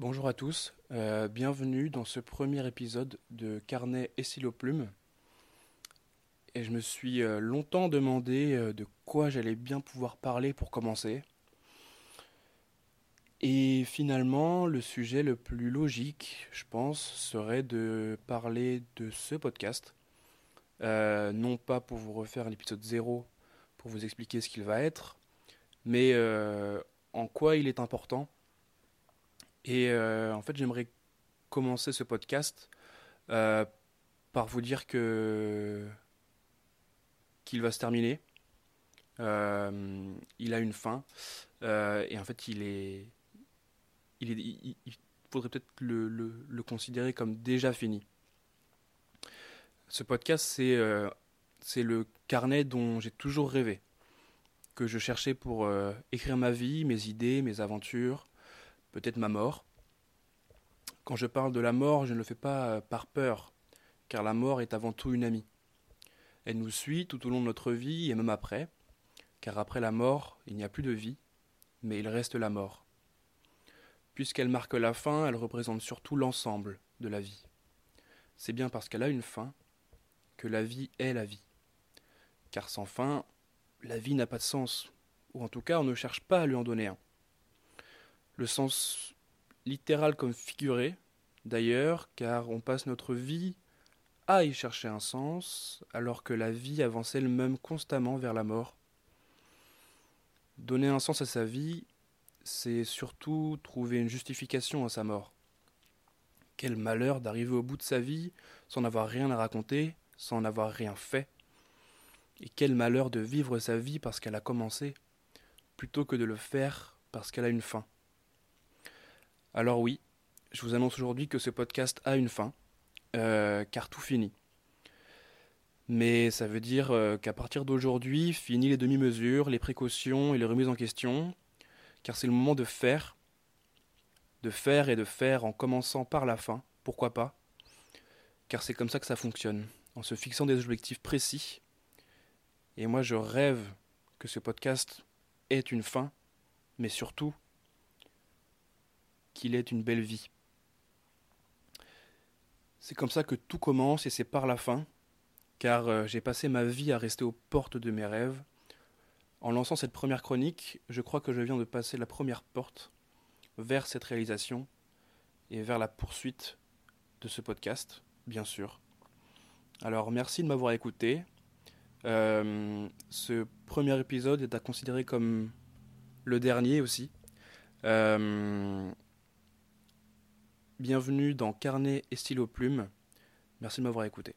Bonjour à tous, euh, bienvenue dans ce premier épisode de Carnet et stylo plume. Et je me suis euh, longtemps demandé euh, de quoi j'allais bien pouvoir parler pour commencer. Et finalement, le sujet le plus logique, je pense, serait de parler de ce podcast. non pas pour vous refaire l'épisode 0, pour vous expliquer ce qu'il va être, mais en quoi il est important et euh, en fait, j'aimerais commencer ce podcast euh, par vous dire que qu'il va se terminer. Euh, il a une fin et en fait, il est, il, faudrait peut-être le, considérer comme déjà fini. Ce podcast, c'est le carnet dont j'ai toujours rêvé, que je cherchais pour écrire ma vie, mes idées, mes aventures, peut-être ma mort. Quand je parle de la mort, je ne le fais pas euh, par peur, car la mort est avant tout une amie. Elle nous suit tout au long de notre vie et même après, car après la mort, il n'y a plus de vie, mais il reste la mort. Puisqu'elle marque la fin, elle représente surtout l'ensemble de la vie. C'est bien parce qu'elle a une fin que la vie est la vie. Car sans fin, la vie n'a pas de sens, ou en tout cas on ne cherche pas à lui en donner un. Le sens littéral comme figuré, d'ailleurs, car on passe notre vie à y chercher un sens, alors que la vie avance elle-même constamment vers la mort. Donner un sens à sa vie, c'est surtout trouver une justification à sa mort. Quel malheur d'arriver au bout de sa vie sans n'avoir rien à raconter, sans n'avoir rien fait. Et quel malheur de vivre sa vie parce qu'elle a commencé, plutôt que de le faire parce qu'elle a une fin. Alors oui, je vous annonce aujourd'hui que ce podcast a une fin, euh, car tout finit. Mais ça veut dire euh, qu'à partir d'aujourd'hui, fini les demi-mesures, les précautions et les remises en question, car c'est le moment de faire, de faire et de faire en commençant par la fin, pourquoi pas, car c'est comme ça que ça fonctionne, en se fixant des objectifs précis. Et moi je rêve que ce podcast ait une fin, mais surtout qu'il ait une belle vie. C'est comme ça que tout commence et c'est par la fin, car euh, j'ai passé ma vie à rester aux portes de mes rêves. En lançant cette première chronique, je crois que je viens de passer la première porte vers cette réalisation et vers la poursuite de ce podcast, bien sûr. Alors merci de m'avoir écouté. Euh, ce premier épisode est à considérer comme le dernier aussi. Euh, Bienvenue dans Carnet et stylo plume. Merci de m'avoir écouté.